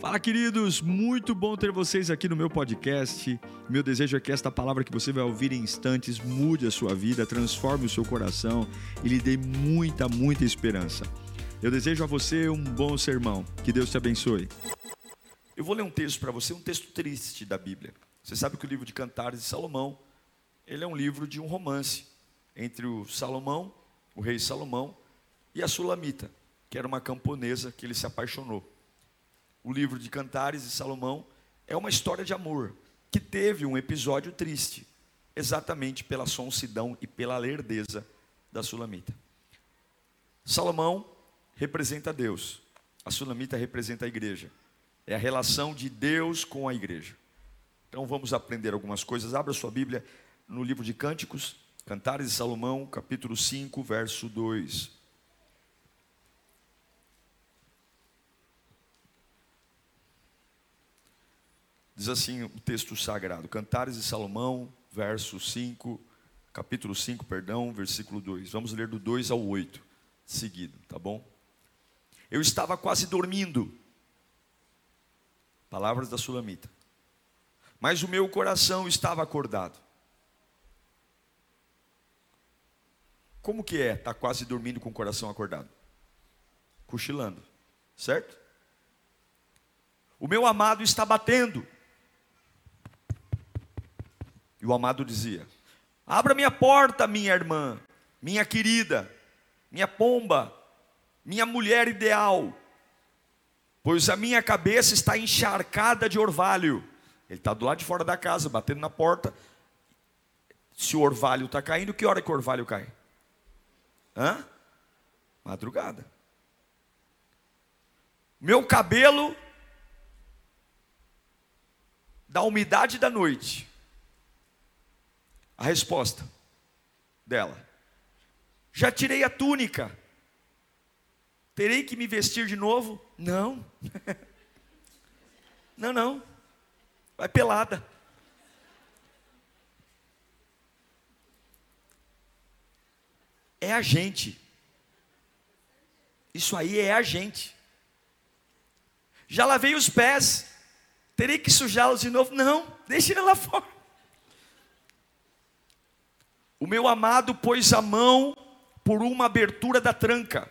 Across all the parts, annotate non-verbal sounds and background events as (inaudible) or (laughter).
Fala, queridos! Muito bom ter vocês aqui no meu podcast. Meu desejo é que esta palavra que você vai ouvir em instantes mude a sua vida, transforme o seu coração e lhe dê muita, muita esperança. Eu desejo a você um bom sermão. Que Deus te abençoe. Eu vou ler um texto para você, um texto triste da Bíblia. Você sabe que o livro de Cantares de Salomão, ele é um livro de um romance entre o Salomão, o rei Salomão, e a Sulamita, que era uma camponesa que ele se apaixonou o livro de Cantares de Salomão, é uma história de amor que teve um episódio triste, exatamente pela sonsidão e pela lerdeza da Sulamita. Salomão representa Deus, a Sulamita representa a igreja. É a relação de Deus com a igreja. Então vamos aprender algumas coisas. Abra sua Bíblia no livro de Cânticos, Cantares de Salomão, capítulo 5, verso 2. Diz assim o texto sagrado, Cantares de Salomão, verso 5, capítulo 5, perdão, versículo 2. Vamos ler do 2 ao 8, seguido, tá bom? Eu estava quase dormindo. Palavras da Sulamita. Mas o meu coração estava acordado. Como que é estar tá quase dormindo com o coração acordado? Cochilando, certo? O meu amado está batendo. O amado dizia: Abra minha porta, minha irmã, minha querida, minha pomba, minha mulher ideal, pois a minha cabeça está encharcada de orvalho. Ele está do lado de fora da casa, batendo na porta. Se o orvalho está caindo, que hora que o orvalho cai? Hã? Madrugada. Meu cabelo, da umidade da noite, a resposta dela: Já tirei a túnica. Terei que me vestir de novo? Não. (laughs) não, não. Vai pelada. É a gente. Isso aí é a gente. Já lavei os pés. Terei que sujá-los de novo? Não, deixe ele lá (laughs) fora. O meu amado pôs a mão por uma abertura da tranca.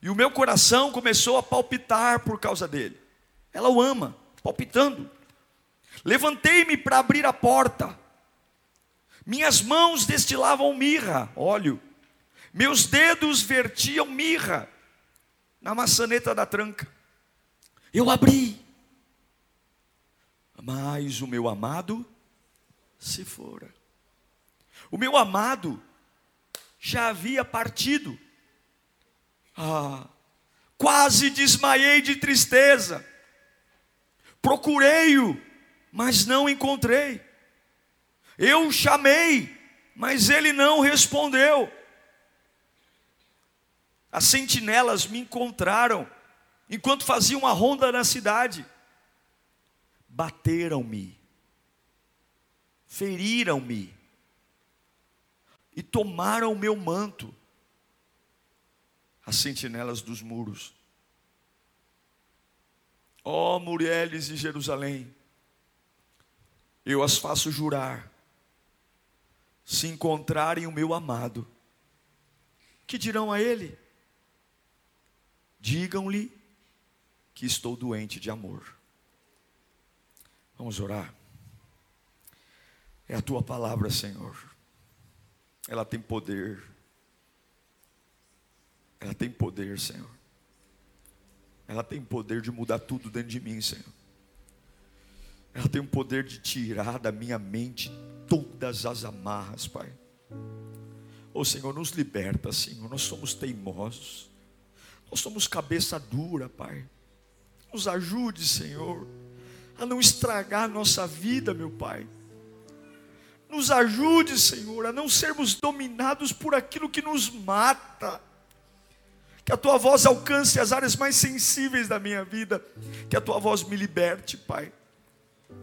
E o meu coração começou a palpitar por causa dele. Ela o ama, palpitando. Levantei-me para abrir a porta. Minhas mãos destilavam mirra, óleo. Meus dedos vertiam mirra na maçaneta da tranca. Eu abri. Mas o meu amado se fora. O meu amado já havia partido. Ah, quase desmaiei de tristeza. Procurei-o, mas não encontrei. Eu o chamei, mas ele não respondeu. As sentinelas me encontraram enquanto faziam a ronda na cidade. Bateram-me, feriram-me e tomaram o meu manto, as sentinelas dos muros. Ó oh, mulheres de Jerusalém, eu as faço jurar, se encontrarem o meu amado, que dirão a ele? Digam-lhe que estou doente de amor. Vamos orar. É a tua palavra, Senhor ela tem poder. Ela tem poder, Senhor. Ela tem poder de mudar tudo dentro de mim, Senhor. Ela tem o poder de tirar da minha mente todas as amarras, Pai. Ô oh, Senhor, nos liberta, Senhor. Nós somos teimosos. Nós somos cabeça dura, Pai. Nos ajude, Senhor, a não estragar a nossa vida, meu Pai. Nos ajude, Senhor, a não sermos dominados por aquilo que nos mata. Que a tua voz alcance as áreas mais sensíveis da minha vida. Que a tua voz me liberte, Pai.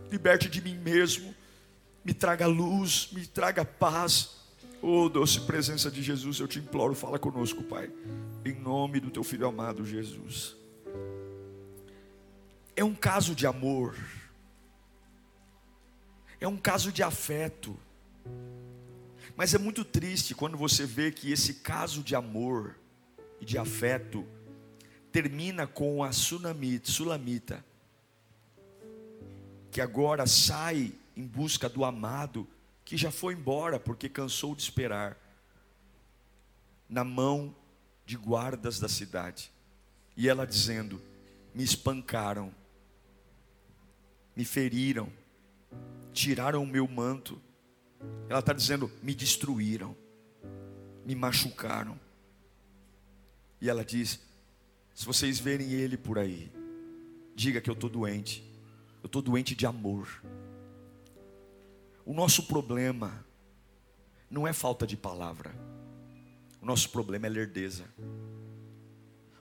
Liberte de mim mesmo. Me traga luz, me traga paz. Oh, doce presença de Jesus, eu te imploro, fala conosco, Pai. Em nome do teu filho amado Jesus. É um caso de amor, é um caso de afeto. Mas é muito triste quando você vê que esse caso de amor e de afeto termina com a Sunamita, Sulamita, que agora sai em busca do amado que já foi embora porque cansou de esperar, na mão de guardas da cidade. E ela dizendo: Me espancaram, me feriram, tiraram o meu manto. Ela está dizendo: Me destruíram, me machucaram. E ela diz: Se vocês verem ele por aí, diga que eu estou doente. Eu estou doente de amor. O nosso problema não é falta de palavra. O nosso problema é lerdeza.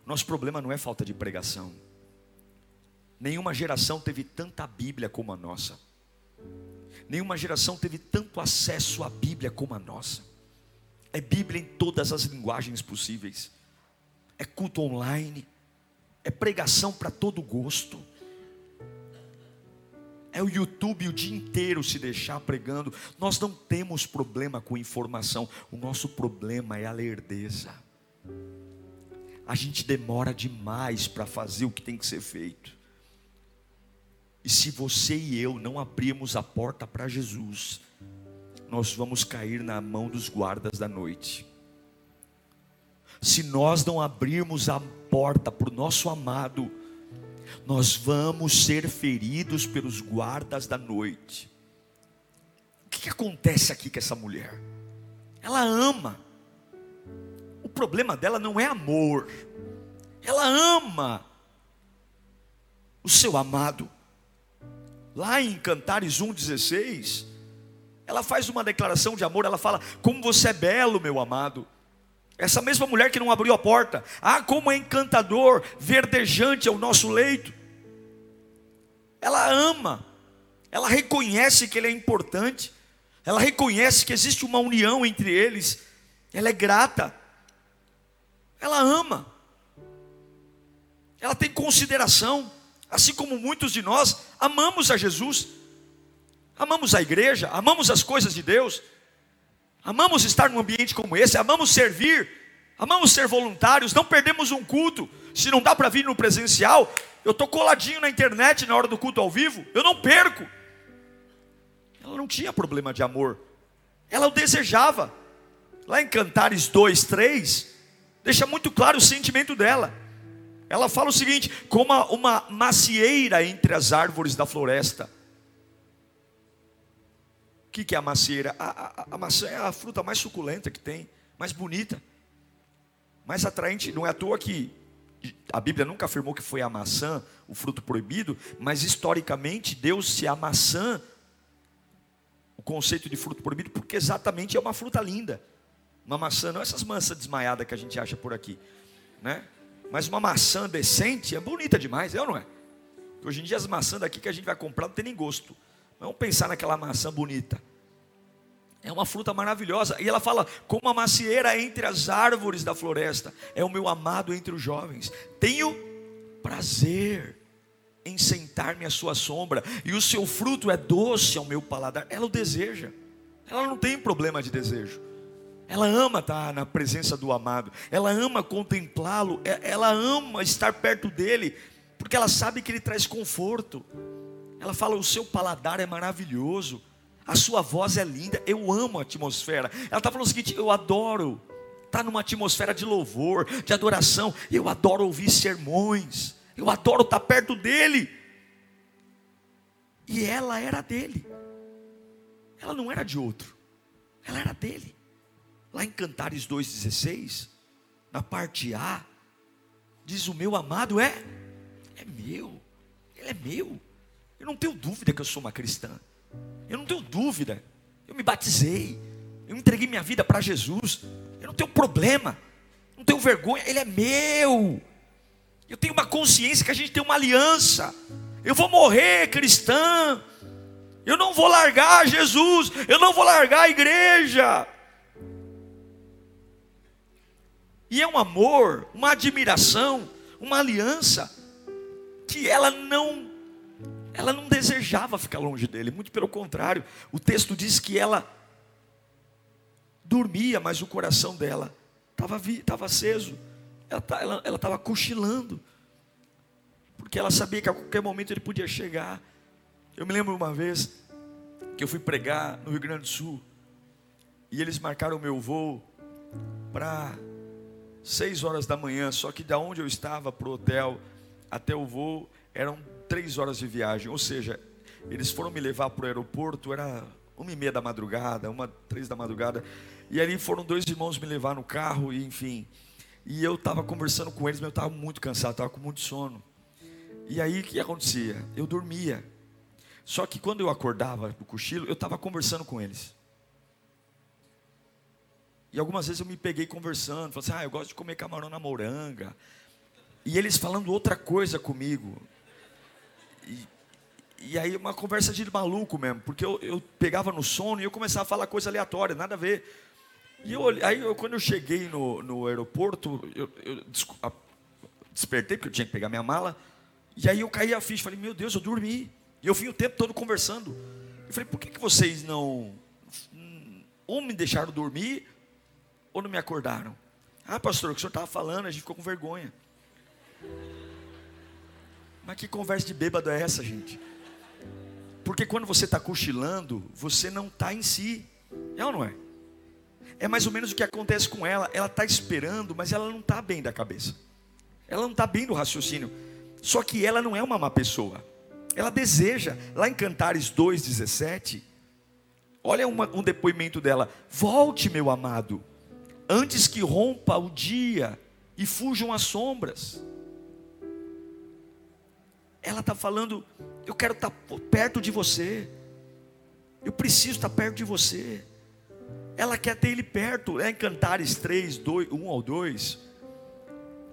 O nosso problema não é falta de pregação. Nenhuma geração teve tanta Bíblia como a nossa. Nenhuma geração teve tanto acesso à Bíblia como a nossa. É Bíblia em todas as linguagens possíveis. É culto online. É pregação para todo gosto. É o YouTube o dia inteiro se deixar pregando. Nós não temos problema com informação. O nosso problema é a lerdeza. A gente demora demais para fazer o que tem que ser feito. E se você e eu não abrirmos a porta para Jesus, nós vamos cair na mão dos guardas da noite. Se nós não abrirmos a porta para o nosso amado, nós vamos ser feridos pelos guardas da noite. O que, que acontece aqui com essa mulher? Ela ama. O problema dela não é amor. Ela ama o seu amado. Lá em Cantares 1,16, ela faz uma declaração de amor, ela fala: Como você é belo, meu amado. Essa mesma mulher que não abriu a porta, ah, como é encantador, verdejante é o nosso leito. Ela ama, ela reconhece que ele é importante, ela reconhece que existe uma união entre eles, ela é grata, ela ama, ela tem consideração, assim como muitos de nós amamos a Jesus, amamos a igreja, amamos as coisas de Deus, amamos estar num ambiente como esse, amamos servir, amamos ser voluntários, não perdemos um culto, se não dá para vir no presencial, eu estou coladinho na internet na hora do culto ao vivo, eu não perco. Ela não tinha problema de amor, ela o desejava. Lá em Cantares 2, 3, deixa muito claro o sentimento dela. Ela fala o seguinte: como uma macieira entre as árvores da floresta. O que, é a macieira? A, a, a maçã é a fruta mais suculenta que tem, mais bonita, mais atraente. Não é à toa que a Bíblia nunca afirmou que foi a maçã o fruto proibido, mas historicamente deu-se a maçã o conceito de fruto proibido, porque exatamente é uma fruta linda. Uma maçã, não essas maçãs desmaiadas que a gente acha por aqui, né? Mas uma maçã decente é bonita demais, é ou não é? Hoje em dia as maçãs daqui que a gente vai comprar não tem nem gosto. Vamos pensar naquela maçã bonita. É uma fruta maravilhosa. E ela fala: como a macieira entre as árvores da floresta, é o meu amado entre os jovens. Tenho prazer em sentar-me à sua sombra, e o seu fruto é doce ao meu paladar. Ela o deseja. Ela não tem problema de desejo. Ela ama estar na presença do amado. Ela ama contemplá-lo. É, ela ama estar perto dele, porque ela sabe que ele traz conforto. Ela fala: o seu paladar é maravilhoso a sua voz é linda, eu amo a atmosfera. Ela está falando o seguinte: eu adoro estar tá numa atmosfera de louvor, de adoração. Eu adoro ouvir sermões, eu adoro estar perto dele. E ela era dele, ela não era de outro, ela era dele. Lá em Cantares 2,16, na parte A, diz: O meu amado é, é meu, ele é meu. Eu não tenho dúvida que eu sou uma cristã. Eu não tenho dúvida. Eu me batizei. Eu entreguei minha vida para Jesus. Eu não tenho problema. Não tenho vergonha. Ele é meu. Eu tenho uma consciência que a gente tem uma aliança. Eu vou morrer cristã. Eu não vou largar Jesus. Eu não vou largar a igreja. E é um amor, uma admiração, uma aliança que ela não ela não desejava ficar longe dele, muito pelo contrário. O texto diz que ela dormia, mas o coração dela estava aceso. Ela estava cochilando. Porque ela sabia que a qualquer momento ele podia chegar. Eu me lembro uma vez que eu fui pregar no Rio Grande do Sul. E eles marcaram o meu voo para seis horas da manhã. Só que da onde eu estava para o hotel até o voo eram três horas de viagem. Ou seja, eles foram me levar para o aeroporto, era uma e meia da madrugada, uma, três da madrugada. E ali foram dois irmãos me levar no carro, e enfim. E eu estava conversando com eles, mas eu estava muito cansado, estava com muito sono. E aí o que acontecia? Eu dormia. Só que quando eu acordava o cochilo, eu estava conversando com eles. E algumas vezes eu me peguei conversando, falando assim, ah, eu gosto de comer camarão na moranga. E eles falando outra coisa comigo. E, e aí uma conversa de maluco mesmo, porque eu, eu pegava no sono e eu começava a falar coisa aleatória, nada a ver. E eu, aí eu, quando eu cheguei no, no aeroporto, eu, eu despertei, porque eu tinha que pegar minha mala. E aí eu caí a ficha, falei, meu Deus, eu dormi. E eu fui o tempo todo conversando. Eu falei, por que, que vocês não. Ou me deixaram dormir, ou não me acordaram? Ah, pastor, o que o senhor estava falando, a gente ficou com vergonha. Mas que conversa de bêbado é essa, gente? Porque quando você está cochilando, você não está em si. É ou não é? É mais ou menos o que acontece com ela. Ela está esperando, mas ela não está bem da cabeça. Ela não está bem do raciocínio. Só que ela não é uma má pessoa. Ela deseja. Lá em Cantares 2,17, olha uma, um depoimento dela: Volte, meu amado, antes que rompa o dia e fujam as sombras. Ela está falando: Eu quero estar tá perto de você. Eu preciso estar tá perto de você. Ela quer ter ele perto. É em Cantares 3, 2, 1 ao 2.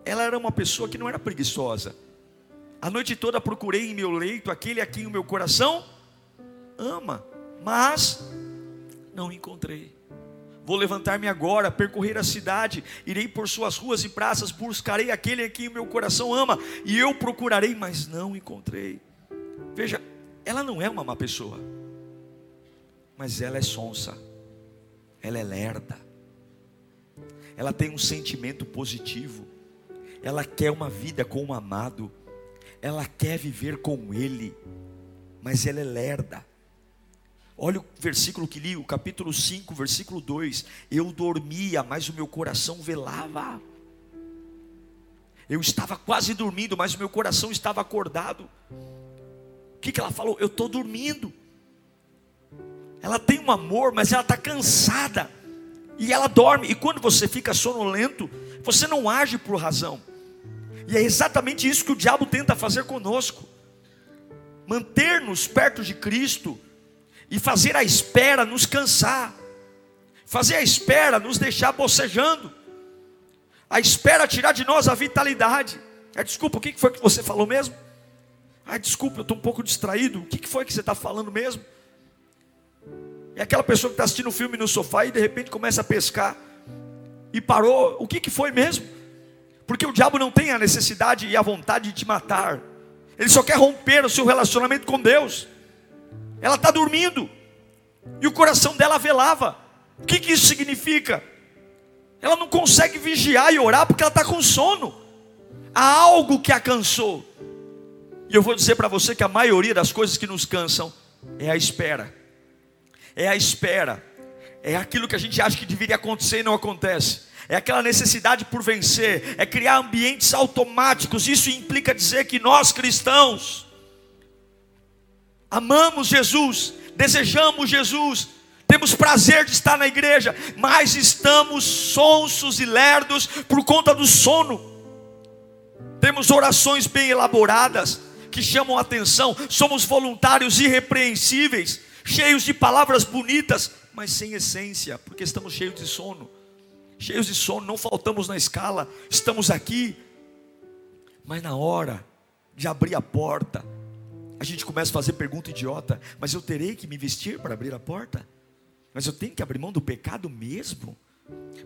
Ela era uma pessoa que não era preguiçosa. A noite toda procurei em meu leito aquele a quem o meu coração ama, mas não encontrei. Vou levantar-me agora, percorrer a cidade, irei por suas ruas e praças, buscarei aquele a quem o meu coração ama, e eu procurarei, mas não encontrei. Veja, ela não é uma má pessoa, mas ela é sonsa ela é lerda, ela tem um sentimento positivo, ela quer uma vida com um amado, ela quer viver com ele, mas ela é lerda. Olha o versículo que li, o capítulo 5, versículo 2: Eu dormia, mas o meu coração velava. Eu estava quase dormindo, mas o meu coração estava acordado. O que, que ela falou? Eu estou dormindo. Ela tem um amor, mas ela está cansada. E ela dorme. E quando você fica sonolento, você não age por razão. E é exatamente isso que o diabo tenta fazer conosco: manter-nos perto de Cristo e fazer a espera nos cansar, fazer a espera nos deixar bocejando, a espera tirar de nós a vitalidade. Ah, desculpa, o que foi que você falou mesmo? Ah, desculpa, eu estou um pouco distraído. O que foi que você está falando mesmo? É aquela pessoa que está assistindo um filme no sofá e de repente começa a pescar. E parou. O que, que foi mesmo? Porque o diabo não tem a necessidade e a vontade de te matar. Ele só quer romper o seu relacionamento com Deus. Ela está dormindo. E o coração dela velava. O que, que isso significa? Ela não consegue vigiar e orar porque ela está com sono. Há algo que a cansou. E eu vou dizer para você que a maioria das coisas que nos cansam é a espera é a espera, é aquilo que a gente acha que deveria acontecer e não acontece, é aquela necessidade por vencer, é criar ambientes automáticos. Isso implica dizer que nós cristãos amamos Jesus, desejamos Jesus, temos prazer de estar na igreja, mas estamos sonsos e lerdos por conta do sono. Temos orações bem elaboradas que chamam a atenção, somos voluntários irrepreensíveis, cheios de palavras bonitas, mas sem essência, porque estamos cheios de sono. Cheios de sono, não faltamos na escala, estamos aqui, mas na hora de abrir a porta, a gente começa a fazer pergunta idiota: mas eu terei que me vestir para abrir a porta? Mas eu tenho que abrir mão do pecado mesmo?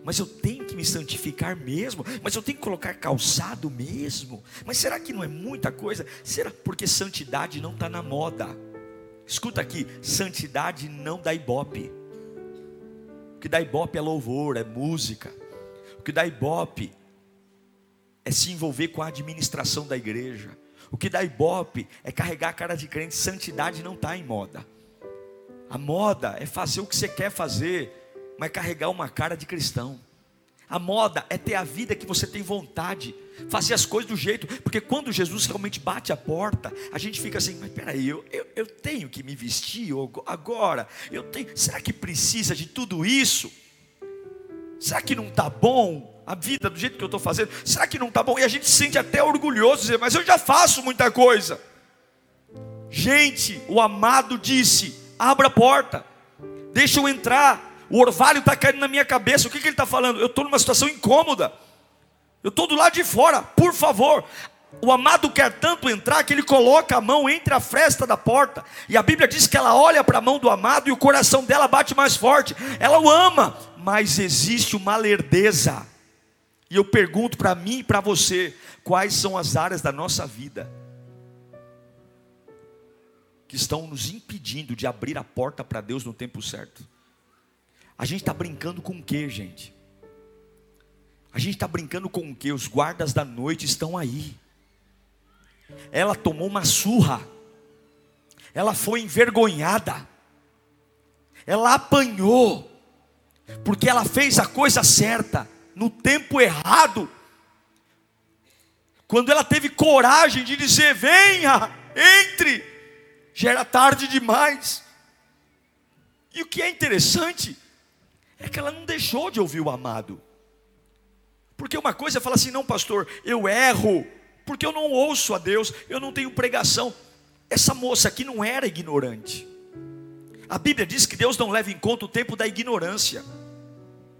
Mas eu tenho que me santificar mesmo? Mas eu tenho que colocar calçado mesmo? Mas será que não é muita coisa? Será? Porque santidade não está na moda. Escuta aqui: santidade não dá ibope. O que dá ibope é louvor, é música. O que dá ibope é se envolver com a administração da igreja. O que dá ibope é carregar a cara de crente. Santidade não está em moda. A moda é fazer o que você quer fazer, mas carregar uma cara de cristão. A moda é ter a vida que você tem vontade, fazer as coisas do jeito, porque quando Jesus realmente bate a porta, a gente fica assim, mas peraí, eu, eu, eu tenho que me vestir agora, eu tenho, será que precisa de tudo isso? Será que não está bom? A vida do jeito que eu estou fazendo, será que não está bom? E a gente se sente até orgulhoso, dizer, mas eu já faço muita coisa. Gente, o amado disse: abra a porta, deixa eu entrar. O orvalho está caindo na minha cabeça. O que, que ele está falando? Eu estou numa situação incômoda. Eu estou do lado de fora, por favor. O amado quer tanto entrar que ele coloca a mão entre a fresta da porta. E a Bíblia diz que ela olha para a mão do amado e o coração dela bate mais forte. Ela o ama, mas existe uma lerdeza e eu pergunto para mim e para você: quais são as áreas da nossa vida que estão nos impedindo de abrir a porta para Deus no tempo certo? A gente está brincando com o que, gente? A gente está brincando com o que? Os guardas da noite estão aí. Ela tomou uma surra, ela foi envergonhada, ela apanhou, porque ela fez a coisa certa no tempo errado, quando ela teve coragem de dizer: venha, entre, já era tarde demais. E o que é interessante é que ela não deixou de ouvir o amado. Porque uma coisa é falar assim: não, pastor, eu erro, porque eu não ouço a Deus, eu não tenho pregação. Essa moça aqui não era ignorante. A Bíblia diz que Deus não leva em conta o tempo da ignorância.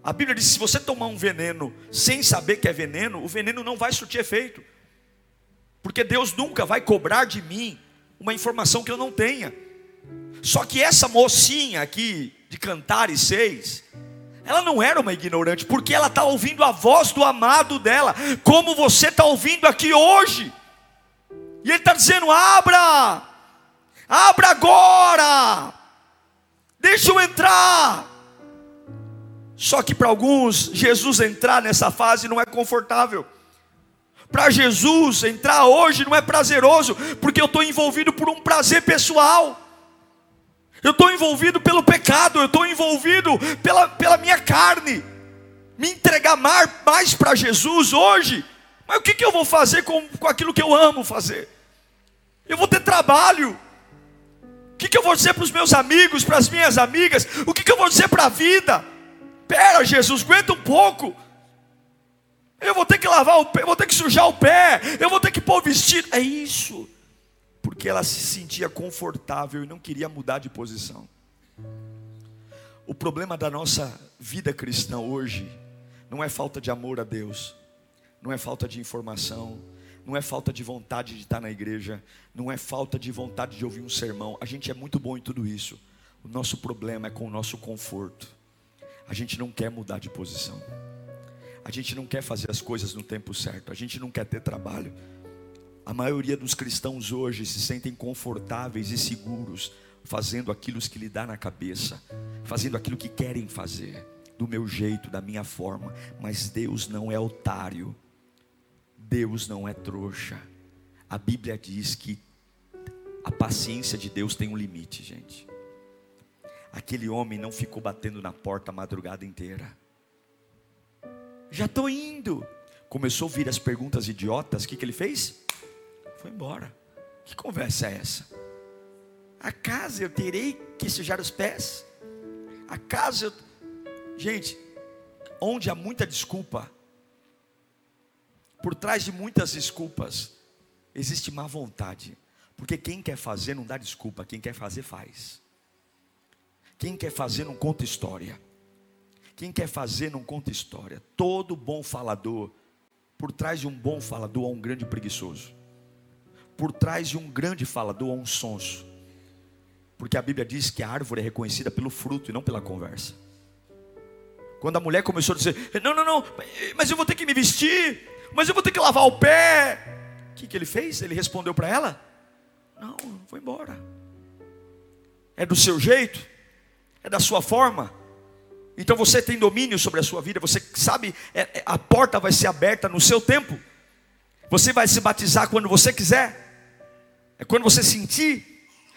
A Bíblia diz: se você tomar um veneno sem saber que é veneno, o veneno não vai surtir efeito. Porque Deus nunca vai cobrar de mim uma informação que eu não tenha. Só que essa mocinha aqui, de Cantares 6, ela não era uma ignorante, porque ela está ouvindo a voz do amado dela, como você está ouvindo aqui hoje. E ele está dizendo: abra, abra agora, deixa eu entrar. Só que para alguns, Jesus entrar nessa fase não é confortável. Para Jesus entrar hoje não é prazeroso, porque eu estou envolvido por um prazer pessoal. Eu estou envolvido pelo pecado, eu estou envolvido pela, pela minha carne. Me entregar mais para Jesus hoje, mas o que, que eu vou fazer com, com aquilo que eu amo fazer? Eu vou ter trabalho. O que, que eu vou dizer para os meus amigos, para as minhas amigas? O que, que eu vou dizer para a vida? Espera, Jesus, aguenta um pouco. Eu vou ter que lavar o pé, vou ter que sujar o pé, eu vou ter que pôr o vestido. É isso. Porque ela se sentia confortável e não queria mudar de posição. O problema da nossa vida cristã hoje não é falta de amor a Deus, não é falta de informação, não é falta de vontade de estar na igreja, não é falta de vontade de ouvir um sermão. A gente é muito bom em tudo isso. O nosso problema é com o nosso conforto. A gente não quer mudar de posição. A gente não quer fazer as coisas no tempo certo. A gente não quer ter trabalho. A maioria dos cristãos hoje se sentem confortáveis e seguros fazendo aquilo que lhe dá na cabeça, fazendo aquilo que querem fazer, do meu jeito, da minha forma. Mas Deus não é otário. Deus não é trouxa. A Bíblia diz que a paciência de Deus tem um limite, gente. Aquele homem não ficou batendo na porta a madrugada inteira. Já estou indo. Começou a ouvir as perguntas idiotas. O que, que ele fez? Foi embora. Que conversa é essa? Acaso eu terei que sujar os pés? Acaso eu. Gente, onde há muita desculpa, por trás de muitas desculpas, existe má vontade. Porque quem quer fazer não dá desculpa, quem quer fazer faz. Quem quer fazer não conta história. Quem quer fazer não conta história. Todo bom falador, por trás de um bom falador há um grande preguiçoso. Por trás de um grande falador há um sonso. Porque a Bíblia diz que a árvore é reconhecida pelo fruto e não pela conversa. Quando a mulher começou a dizer: Não, não, não, mas eu vou ter que me vestir, mas eu vou ter que lavar o pé. O que, que ele fez? Ele respondeu para ela: Não, vou embora. É do seu jeito, é da sua forma. Então você tem domínio sobre a sua vida, você sabe, é, é, a porta vai ser aberta no seu tempo. Você vai se batizar quando você quiser, é quando você sentir.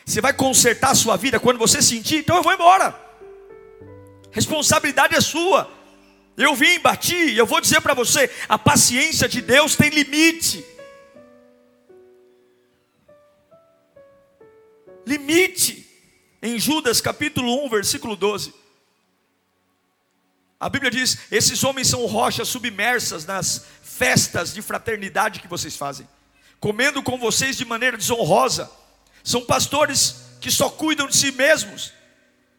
Você vai consertar a sua vida quando você sentir, então eu vou embora. Responsabilidade é sua. Eu vim, bati, eu vou dizer para você: a paciência de Deus tem limite. Limite. Em Judas capítulo 1, versículo 12. A Bíblia diz: esses homens são rochas submersas nas festas de fraternidade que vocês fazem, comendo com vocês de maneira desonrosa. São pastores que só cuidam de si mesmos.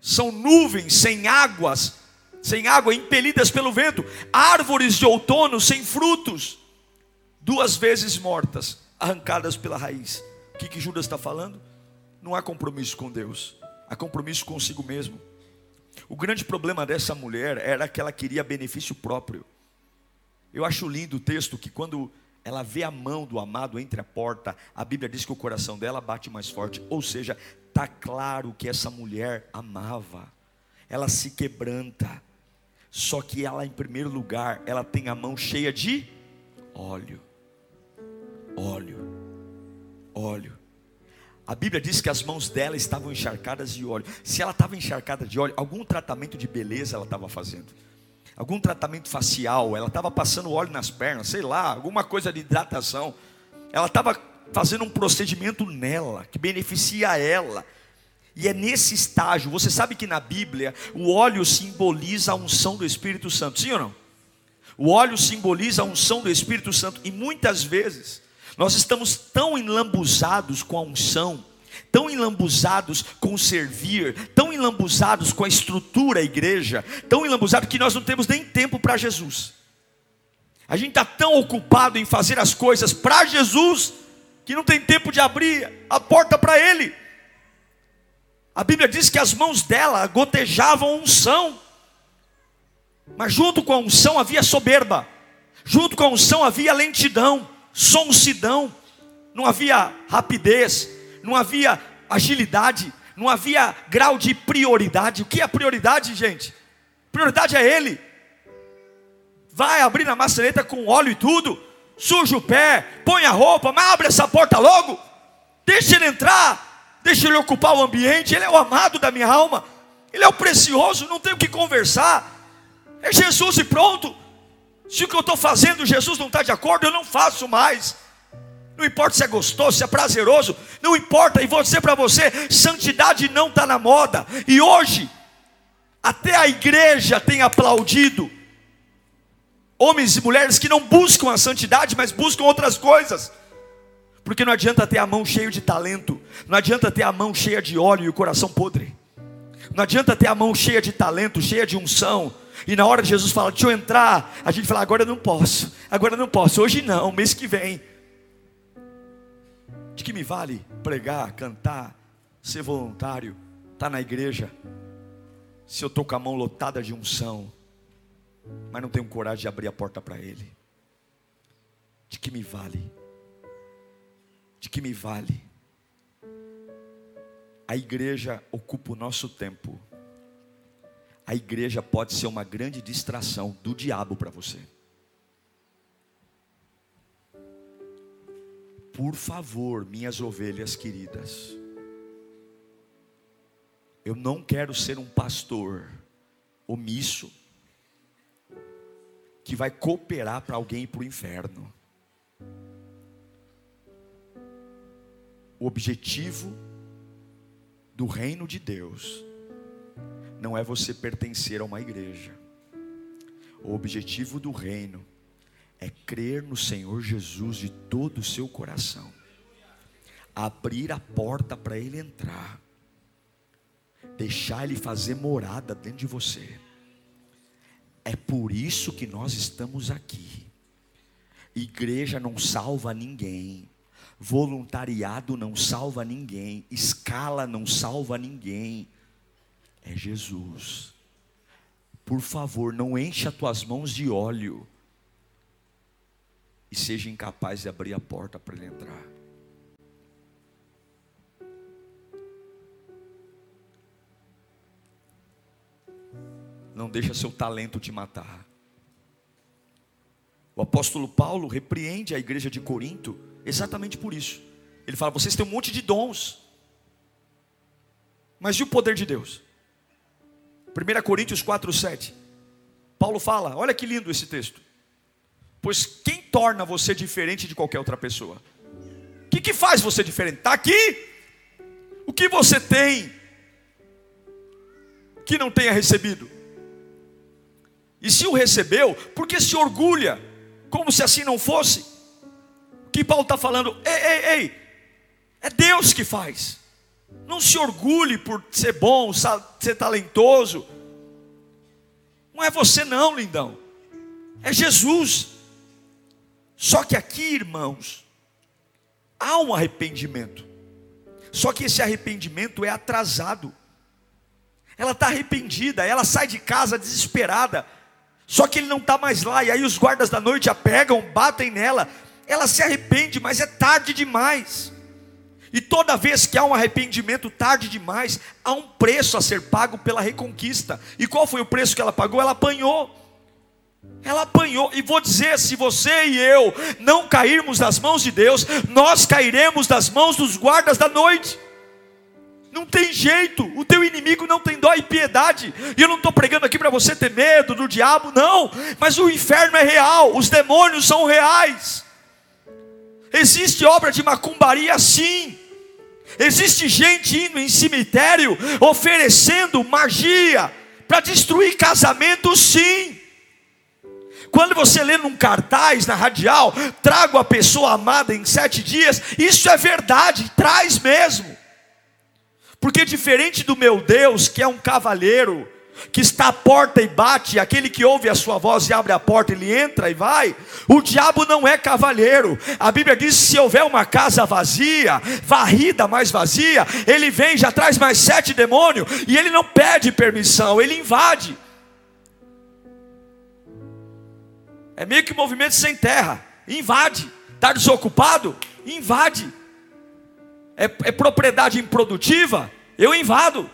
São nuvens sem águas, sem água impelidas pelo vento, árvores de outono sem frutos, duas vezes mortas, arrancadas pela raiz. O que, que Judas está falando? Não há compromisso com Deus, há compromisso consigo mesmo. O grande problema dessa mulher era que ela queria benefício próprio. Eu acho lindo o texto que quando ela vê a mão do amado entre a porta, a Bíblia diz que o coração dela bate mais forte. Ou seja, tá claro que essa mulher amava. Ela se quebranta. Só que ela, em primeiro lugar, ela tem a mão cheia de óleo. Óleo. Óleo. A Bíblia diz que as mãos dela estavam encharcadas de óleo. Se ela estava encharcada de óleo, algum tratamento de beleza ela estava fazendo algum tratamento facial, ela estava passando óleo nas pernas, sei lá, alguma coisa de hidratação. Ela estava fazendo um procedimento nela, que beneficia ela. E é nesse estágio, você sabe que na Bíblia o óleo simboliza a unção do Espírito Santo, sim ou não? O óleo simboliza a unção do Espírito Santo, e muitas vezes nós estamos tão enlambuzados com a unção, tão enlambuzados com o servir, tão enlambuzados com a estrutura da igreja, tão enlambuzados que nós não temos nem tempo para Jesus. A gente está tão ocupado em fazer as coisas para Jesus, que não tem tempo de abrir a porta para Ele. A Bíblia diz que as mãos dela gotejavam unção, mas junto com a unção havia soberba, junto com a unção havia lentidão, sonsidão, não havia rapidez, não havia agilidade, não havia grau de prioridade. O que é prioridade, gente? Prioridade é Ele. Vai abrir na maçaneta com óleo e tudo, suja o pé, põe a roupa, mas abre essa porta logo, deixa ele entrar, deixa ele ocupar o ambiente. Ele é o amado da minha alma, ele é o precioso, não tenho que conversar. É Jesus e pronto. Se o que eu estou fazendo, Jesus não está de acordo, eu não faço mais. Não importa se é gostoso, se é prazeroso, não importa. E vou dizer para você: santidade não está na moda. E hoje, até a igreja tem aplaudido homens e mulheres que não buscam a santidade, mas buscam outras coisas. Porque não adianta ter a mão cheia de talento, não adianta ter a mão cheia de óleo e o coração podre. Não adianta ter a mão cheia de talento, cheia de unção. E na hora de Jesus falar, deixa eu entrar, a gente fala, agora eu não posso, agora eu não posso, hoje não, mês que vem. De que me vale pregar, cantar, ser voluntário, estar tá na igreja, se eu estou com a mão lotada de unção, mas não tenho coragem de abrir a porta para Ele? De que me vale? De que me vale? A igreja ocupa o nosso tempo. A igreja pode ser uma grande distração do diabo para você. Por favor, minhas ovelhas queridas, eu não quero ser um pastor omisso que vai cooperar para alguém ir para o inferno. O objetivo do reino de Deus não é você pertencer a uma igreja. O objetivo do reino é crer no Senhor Jesus de todo o seu coração, abrir a porta para Ele entrar, deixar Ele fazer morada dentro de você. É por isso que nós estamos aqui. Igreja não salva ninguém, voluntariado não salva ninguém, escala não salva ninguém, é Jesus. por favor, não encha as tuas mãos de óleo e seja incapaz de abrir a porta para ele entrar. Não deixa seu talento te matar. O apóstolo Paulo repreende a igreja de Corinto exatamente por isso. Ele fala: vocês têm um monte de dons, mas e o poder de Deus? 1 Coríntios 4,7. Paulo fala: olha que lindo esse texto. Pois quem torna você diferente de qualquer outra pessoa? O que, que faz você diferente? Está aqui. O que você tem que não tenha recebido? E se o recebeu, por que se orgulha? Como se assim não fosse? O que Paulo está falando? Ei, ei, ei, é Deus que faz. Não se orgulhe por ser bom, ser talentoso. Não é você, não, lindão. É Jesus. Só que aqui, irmãos, há um arrependimento. Só que esse arrependimento é atrasado. Ela está arrependida, ela sai de casa desesperada. Só que ele não está mais lá, e aí os guardas da noite a pegam, batem nela. Ela se arrepende, mas é tarde demais. E toda vez que há um arrependimento tarde demais, há um preço a ser pago pela reconquista. E qual foi o preço que ela pagou? Ela apanhou. Ela apanhou, e vou dizer: se você e eu não cairmos das mãos de Deus, nós cairemos das mãos dos guardas da noite. Não tem jeito, o teu inimigo não tem dó e piedade. E eu não estou pregando aqui para você ter medo do diabo, não. Mas o inferno é real, os demônios são reais. Existe obra de macumbaria, sim. Existe gente indo em cemitério oferecendo magia para destruir casamento, sim. Quando você lê num cartaz na radial, trago a pessoa amada em sete dias, isso é verdade, traz mesmo. Porque diferente do meu Deus, que é um cavalheiro, que está à porta e bate, aquele que ouve a sua voz e abre a porta, ele entra e vai. O diabo não é cavalheiro. A Bíblia diz: se houver uma casa vazia, varrida, mais vazia, ele vem, já traz mais sete demônios, e ele não pede permissão, ele invade. É meio que movimento sem terra, invade. Está desocupado? Invade é, é propriedade improdutiva, eu invado.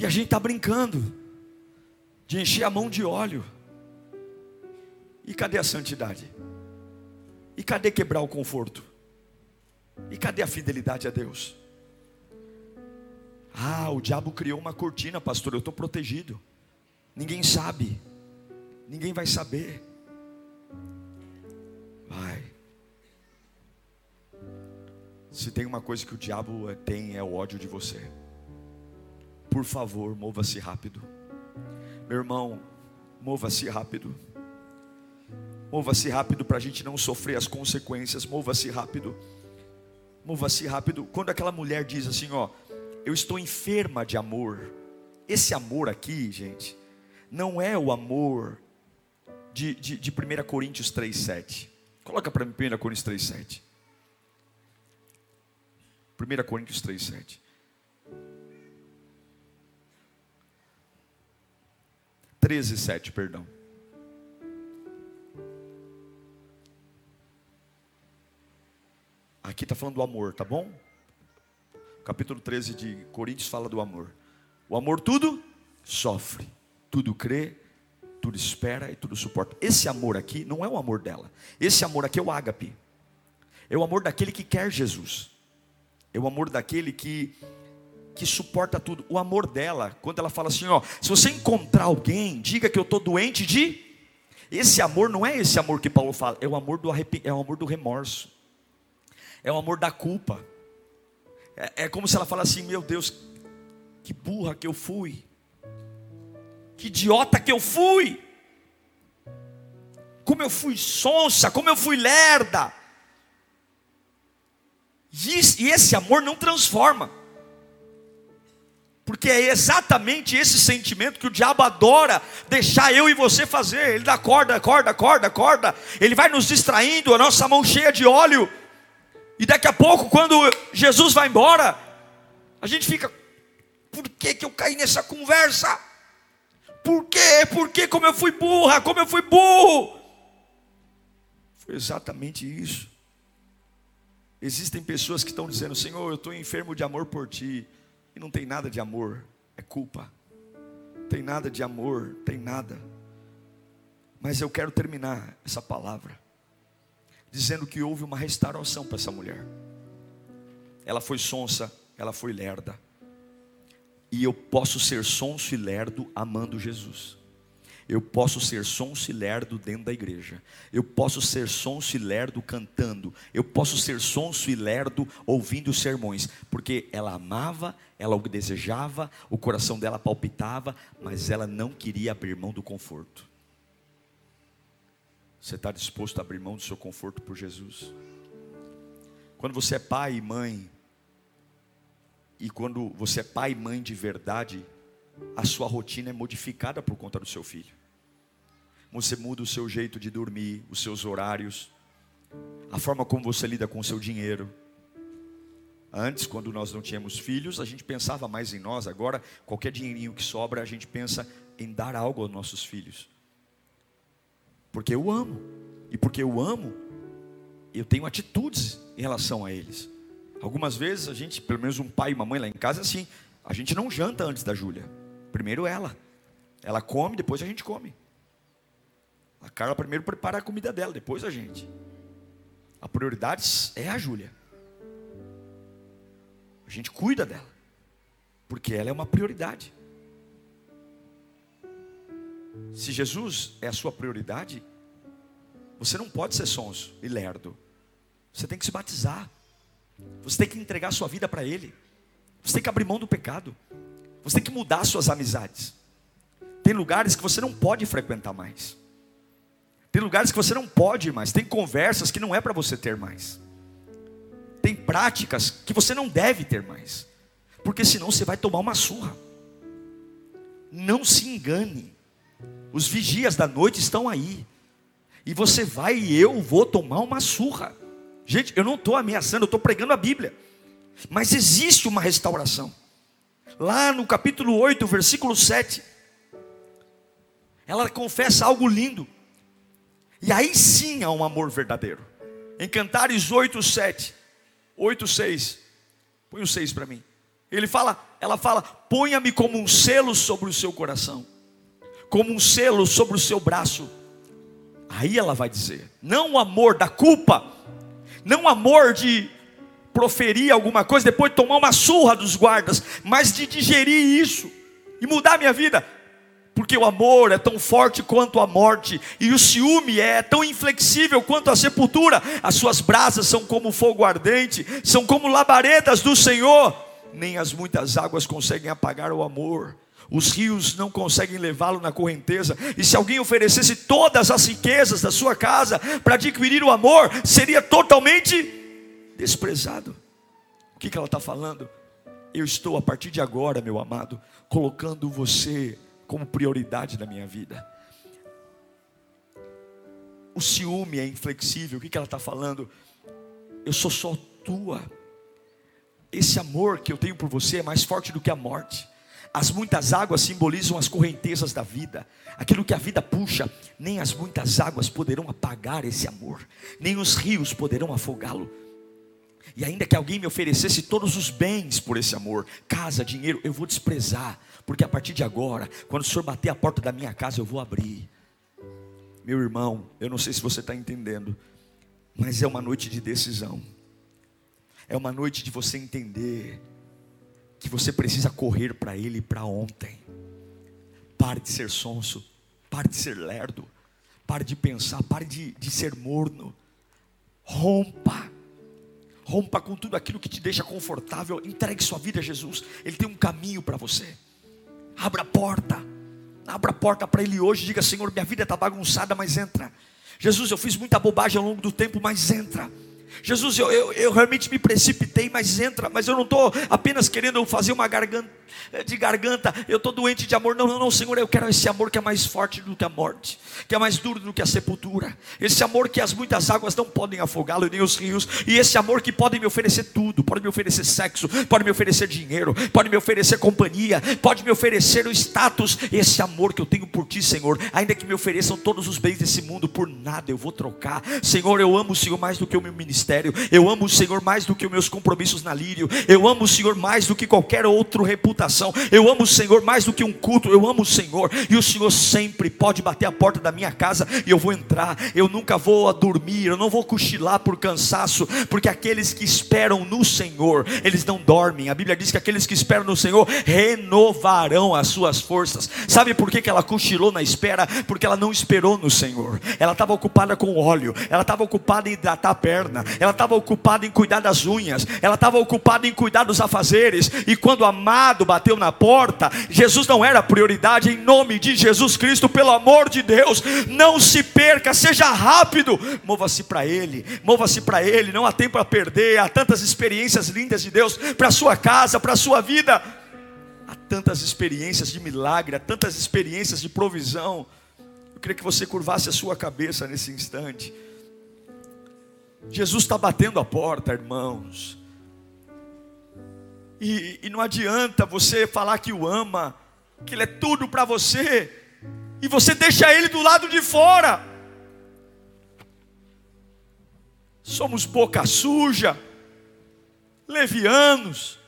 E a gente está brincando de encher a mão de óleo. E cadê a santidade? E cadê quebrar o conforto? E cadê a fidelidade a Deus? Ah, o diabo criou uma cortina, pastor, eu estou protegido. Ninguém sabe, ninguém vai saber. Vai. Se tem uma coisa que o diabo tem é o ódio de você. Por favor, mova-se rápido. Meu irmão, mova-se rápido. Mova-se rápido para a gente não sofrer as consequências. Mova-se rápido. Mova-se rápido. Quando aquela mulher diz assim, ó, eu estou enferma de amor. Esse amor aqui, gente, não é o amor de, de, de 1 Coríntios 3,7. Coloca para mim 1 Coríntios 3,7. 1 Coríntios 3,7. Treze sete, perdão. Aqui está falando do amor, tá bom? capítulo 13 de Coríntios fala do amor. O amor tudo sofre, tudo crê, tudo espera e tudo suporta. Esse amor aqui não é o amor dela. Esse amor aqui é o ágape. É o amor daquele que quer Jesus. É o amor daquele que que suporta tudo. O amor dela, quando ela fala assim, ó, se você encontrar alguém, diga que eu estou doente de. Esse amor não é esse amor que Paulo fala, é o amor do arrep... é o amor do remorso, é o amor da culpa. É, é como se ela falasse assim, meu Deus, que burra que eu fui. Que idiota que eu fui! Como eu fui sonsa, como eu fui lerda. E esse amor não transforma. Porque é exatamente esse sentimento que o diabo adora deixar eu e você fazer. Ele dá corda, corda, corda, corda. Ele vai nos distraindo, a nossa mão cheia de óleo. E daqui a pouco, quando Jesus vai embora, a gente fica: Por que, que eu caí nessa conversa? Por quê? Por que como eu fui burra? Como eu fui burro? Foi exatamente isso. Existem pessoas que estão dizendo: Senhor, eu estou enfermo de amor por ti. E não tem nada de amor, é culpa. Tem nada de amor, tem nada. Mas eu quero terminar essa palavra dizendo que houve uma restauração para essa mulher. Ela foi sonsa, ela foi lerda. E eu posso ser sonso e lerdo amando Jesus. Eu posso ser sonso dentro da igreja. Eu posso ser sonso lerdo cantando. Eu posso ser sonso lerdo ouvindo sermões. Porque ela amava, ela o desejava, o coração dela palpitava, mas ela não queria abrir mão do conforto. Você está disposto a abrir mão do seu conforto por Jesus? Quando você é pai e mãe, e quando você é pai e mãe de verdade, a sua rotina é modificada por conta do seu filho. Você muda o seu jeito de dormir, os seus horários, a forma como você lida com o seu dinheiro. Antes, quando nós não tínhamos filhos, a gente pensava mais em nós. Agora, qualquer dinheirinho que sobra, a gente pensa em dar algo aos nossos filhos. Porque eu amo. E porque eu amo, eu tenho atitudes em relação a eles. Algumas vezes a gente, pelo menos um pai e uma mãe lá em casa, é assim: a gente não janta antes da Júlia. Primeiro ela. Ela come, depois a gente come. A Carla primeiro prepara a comida dela, depois a gente. A prioridade é a Júlia. A gente cuida dela. Porque ela é uma prioridade. Se Jesus é a sua prioridade, você não pode ser sonso e lerdo. Você tem que se batizar. Você tem que entregar sua vida para Ele. Você tem que abrir mão do pecado. Você tem que mudar suas amizades. Tem lugares que você não pode frequentar mais. Tem lugares que você não pode mais. Tem conversas que não é para você ter mais. Tem práticas que você não deve ter mais. Porque senão você vai tomar uma surra. Não se engane. Os vigias da noite estão aí. E você vai e eu vou tomar uma surra. Gente, eu não estou ameaçando, eu estou pregando a Bíblia. Mas existe uma restauração. Lá no capítulo 8, versículo 7. Ela confessa algo lindo. E aí sim há um amor verdadeiro. Em Cantares 8, 7. 8, 6. Põe o 6 para mim. Ele fala, ela fala: ponha-me como um selo sobre o seu coração, como um selo sobre o seu braço. Aí ela vai dizer: não o amor da culpa, não o amor de proferir alguma coisa, depois tomar uma surra dos guardas, mas de digerir isso e mudar minha vida. Porque o amor é tão forte quanto a morte, e o ciúme é tão inflexível quanto a sepultura. As suas brasas são como fogo ardente, são como labaredas do Senhor. Nem as muitas águas conseguem apagar o amor. Os rios não conseguem levá-lo na correnteza. E se alguém oferecesse todas as riquezas da sua casa para adquirir o amor, seria totalmente desprezado. O que, que ela está falando? Eu estou a partir de agora, meu amado, colocando você como prioridade da minha vida. O ciúme é inflexível. O que, ela está falando? Eu sou só tua. Esse amor que eu tenho por você é mais forte do que a morte. As muitas águas simbolizam as correntezas da vida, aquilo que a vida puxa. Nem as muitas águas poderão apagar esse amor, nem os rios poderão afogá-lo. E ainda que alguém me oferecesse todos os bens por esse amor, casa, dinheiro, eu vou desprezar, porque a partir de agora, quando o Senhor bater a porta da minha casa, eu vou abrir. Meu irmão, eu não sei se você está entendendo, mas é uma noite de decisão, é uma noite de você entender que você precisa correr para Ele para ontem. Pare de ser sonso, pare de ser lerdo, pare de pensar, pare de, de ser morno, rompa rompa com tudo aquilo que te deixa confortável, entregue sua vida a Jesus, Ele tem um caminho para você. Abra a porta. Abra a porta para Ele hoje. Diga: Senhor, minha vida está bagunçada, mas entra. Jesus, eu fiz muita bobagem ao longo do tempo, mas entra. Jesus, eu, eu, eu, realmente me precipitei, mas entra, mas eu não estou apenas querendo fazer uma garganta de garganta, eu estou doente de amor. Não, não, não, Senhor, eu quero esse amor que é mais forte do que a morte, que é mais duro do que a sepultura. Esse amor que as muitas águas não podem afogá-lo, nem os rios, e esse amor que pode me oferecer tudo, pode me oferecer sexo, pode me oferecer dinheiro, pode me oferecer companhia, pode me oferecer o status, esse amor que eu tenho por ti, Senhor, ainda que me ofereçam todos os bens desse mundo, por nada eu vou trocar. Senhor, eu amo o Senhor mais do que o meu ministério, eu amo o Senhor mais do que os meus compromissos na lírio, eu amo o Senhor mais do que qualquer outro reputação, eu amo o Senhor mais do que um culto, eu amo o Senhor, e o Senhor sempre pode bater a porta da minha casa e eu vou entrar, eu nunca vou dormir, eu não vou cochilar por cansaço, porque aqueles que esperam no Senhor, eles não dormem. A Bíblia diz que aqueles que esperam no Senhor renovarão as suas forças. Sabe por que, que ela cochilou na espera? Porque ela não esperou no Senhor, ela estava ocupada com óleo, ela estava ocupada em hidratar a perna, ela estava ocupada em cuidar das unhas, ela estava ocupada em cuidar dos afazeres, e quando amado bateu na porta, Jesus não era prioridade, em nome de Jesus Cristo, pelo amor de Deus, não se perca, seja rápido, mova-se para Ele, mova-se para Ele, não há tempo a perder, há tantas experiências lindas de Deus para a sua casa, para a sua vida, há tantas experiências de milagre, há tantas experiências de provisão. Eu queria que você curvasse a sua cabeça nesse instante. Jesus está batendo a porta, irmãos. E, e, não adianta você falar que o ama, que ele é tudo para você, e você deixa ele do lado de fora. Somos boca suja, levianos,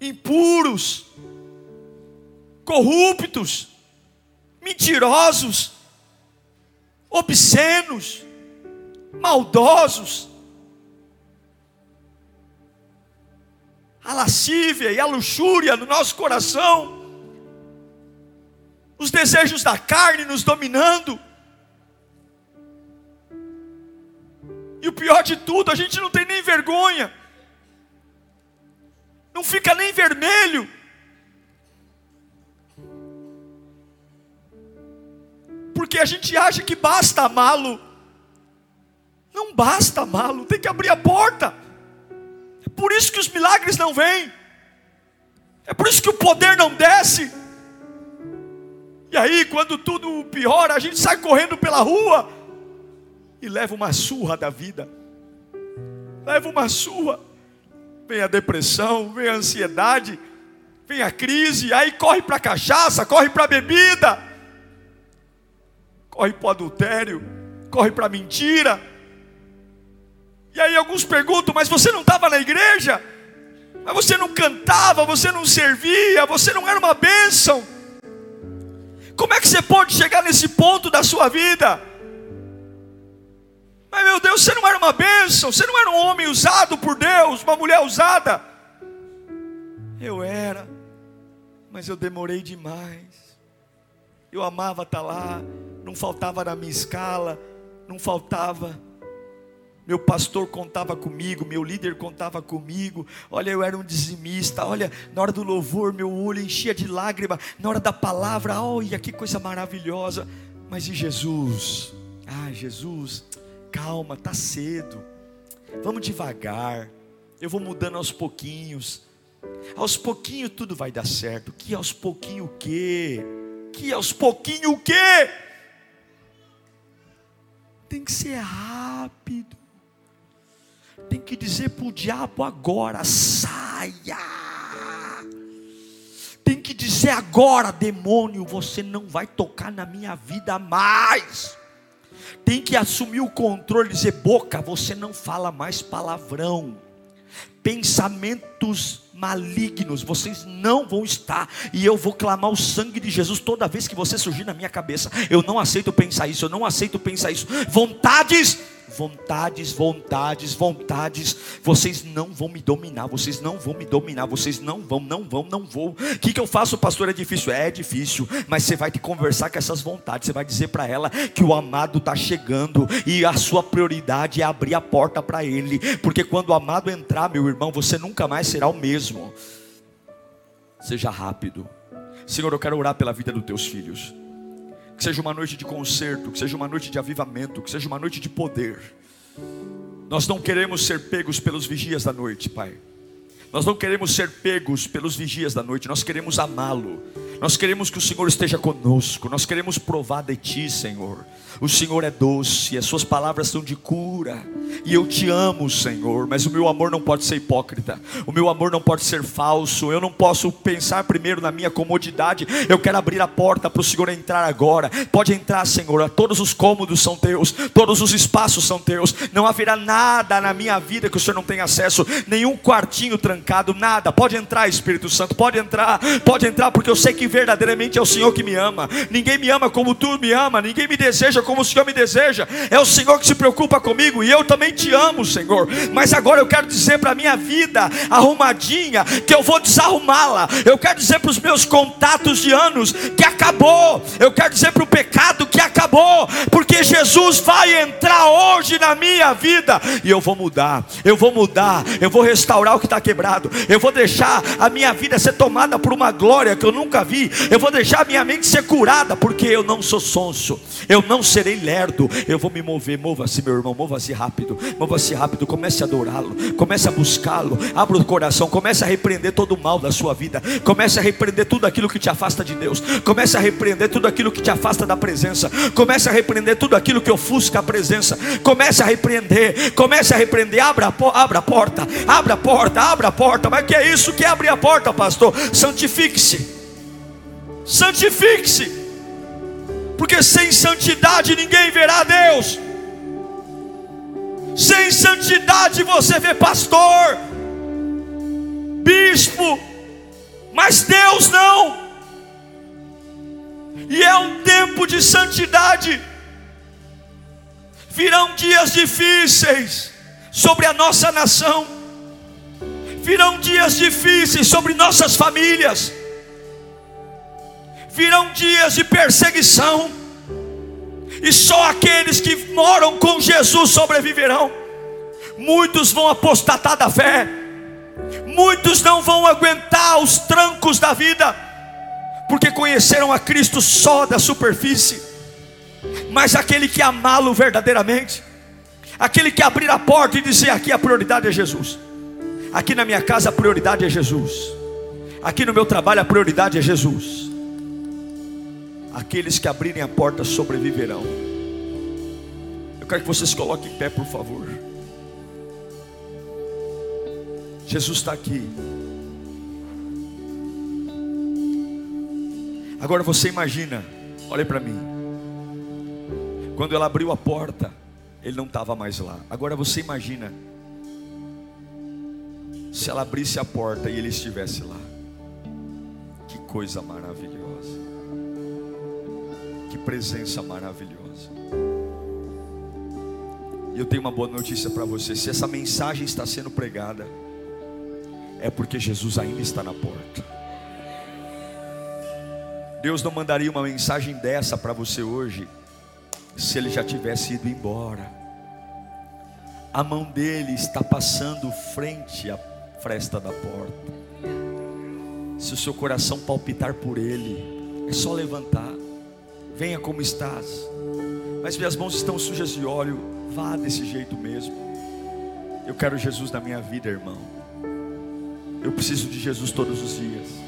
impuros, corruptos, mentirosos, obscenos, maldosos. A lascívia e a luxúria no nosso coração, os desejos da carne nos dominando. E o pior de tudo, a gente não tem nem vergonha, não fica nem vermelho. Porque a gente acha que basta amá-lo. Não basta amá-lo, tem que abrir a porta. Por isso que os milagres não vêm. É por isso que o poder não desce. E aí, quando tudo piora, a gente sai correndo pela rua e leva uma surra da vida. Leva uma surra. Vem a depressão, vem a ansiedade, vem a crise, aí corre para cachaça, corre para a bebida, corre para o adultério, corre para a mentira e aí alguns perguntam, mas você não estava na igreja? Mas você não cantava, você não servia, você não era uma bênção. Como é que você pode chegar nesse ponto da sua vida? Mas meu Deus, você não era uma bênção, você não era um homem usado por Deus, uma mulher usada. Eu era, mas eu demorei demais. Eu amava estar lá, não faltava na minha escala, não faltava meu pastor contava comigo, meu líder contava comigo. Olha, eu era um dizimista. Olha, na hora do louvor, meu olho enchia de lágrima. Na hora da palavra, olha que coisa maravilhosa. Mas e Jesus? Ah, Jesus, calma, tá cedo. Vamos devagar. Eu vou mudando aos pouquinhos. Aos pouquinhos tudo vai dar certo. Que aos pouquinhos o quê? Que aos pouquinhos o quê? Tem que ser rápido tem que dizer para o diabo agora: saia. Tem que dizer agora, demônio, você não vai tocar na minha vida mais. Tem que assumir o controle, dizer: boca, você não fala mais palavrão. Pensamentos malignos, vocês não vão estar, e eu vou clamar o sangue de Jesus toda vez que você surgir na minha cabeça. Eu não aceito pensar isso, eu não aceito pensar isso. Vontades vontades, vontades, vontades. Vocês não vão me dominar, vocês não vão me dominar, vocês não vão, não vão, não vou. O que, que eu faço, pastor? É difícil? É difícil, mas você vai te conversar com essas vontades, você vai dizer para ela que o amado está chegando e a sua prioridade é abrir a porta para ele, porque quando o amado entrar, meu irmão, você nunca mais será o mesmo. Seja rápido. Senhor, eu quero orar pela vida dos teus filhos que seja uma noite de concerto, que seja uma noite de avivamento, que seja uma noite de poder. Nós não queremos ser pegos pelos vigias da noite, Pai. Nós não queremos ser pegos pelos vigias da noite, nós queremos amá-lo. Nós queremos que o Senhor esteja conosco, nós queremos provar de Ti, Senhor. O Senhor é doce, as Suas palavras são de cura, e eu te amo, Senhor, mas o meu amor não pode ser hipócrita, o meu amor não pode ser falso, eu não posso pensar primeiro na minha comodidade, eu quero abrir a porta para o Senhor entrar agora. Pode entrar, Senhor, todos os cômodos são teus, todos os espaços são teus, não haverá nada na minha vida que o Senhor não tenha acesso, nenhum quartinho trancado, nada. Pode entrar, Espírito Santo, pode entrar, pode entrar, porque eu sei que verdadeiramente é o Senhor que me ama. Ninguém me ama como tu me ama, ninguém me deseja como o Senhor me deseja. É o Senhor que se preocupa comigo e eu também te amo, Senhor. Mas agora eu quero dizer para a minha vida arrumadinha que eu vou desarrumá-la. Eu quero dizer para os meus contatos de anos que acabou. Eu quero dizer para o pecado que acabou, porque Jesus vai entrar hoje na minha vida e eu vou mudar. Eu vou mudar. Eu vou restaurar o que está quebrado. Eu vou deixar a minha vida ser tomada por uma glória que eu nunca vi. Eu vou deixar minha mente ser curada, porque eu não sou sonso, eu não serei lerdo, eu vou me mover. Mova-se, meu irmão, mova-se rápido, mova-se rápido. Comece a adorá-lo, comece a buscá-lo, abra o coração, comece a repreender todo o mal da sua vida, comece a repreender tudo aquilo que te afasta de Deus, comece a repreender tudo aquilo que te afasta da presença, comece a repreender tudo aquilo que ofusca a presença, comece a repreender, comece a repreender, abra a, abra a porta, abra a porta, abra a porta, mas que é isso que abre a porta, pastor? Santifique-se santifique-se, porque sem santidade ninguém verá Deus. Sem santidade você vê pastor, bispo, mas Deus não. E é um tempo de santidade. Virão dias difíceis sobre a nossa nação. Virão dias difíceis sobre nossas famílias. Virão dias de perseguição, e só aqueles que moram com Jesus sobreviverão. Muitos vão apostatar da fé, muitos não vão aguentar os trancos da vida, porque conheceram a Cristo só da superfície, mas aquele que amá-lo verdadeiramente, aquele que abrir a porta e dizer: aqui a prioridade é Jesus, aqui na minha casa a prioridade é Jesus, aqui no meu trabalho a prioridade é Jesus Aqueles que abrirem a porta sobreviverão. Eu quero que vocês coloquem em pé, por favor. Jesus está aqui. Agora você imagina, olhe para mim. Quando ela abriu a porta, ele não estava mais lá. Agora você imagina se ela abrisse a porta e ele estivesse lá. Que coisa maravilhosa presença maravilhosa. E eu tenho uma boa notícia para você: se essa mensagem está sendo pregada, é porque Jesus ainda está na porta. Deus não mandaria uma mensagem dessa para você hoje, se ele já tivesse ido embora. A mão dele está passando frente à fresta da porta. Se o seu coração palpitar por ele, é só levantar venha como estás. Mas minhas mãos estão sujas de óleo, vá desse jeito mesmo. Eu quero Jesus na minha vida, irmão. Eu preciso de Jesus todos os dias.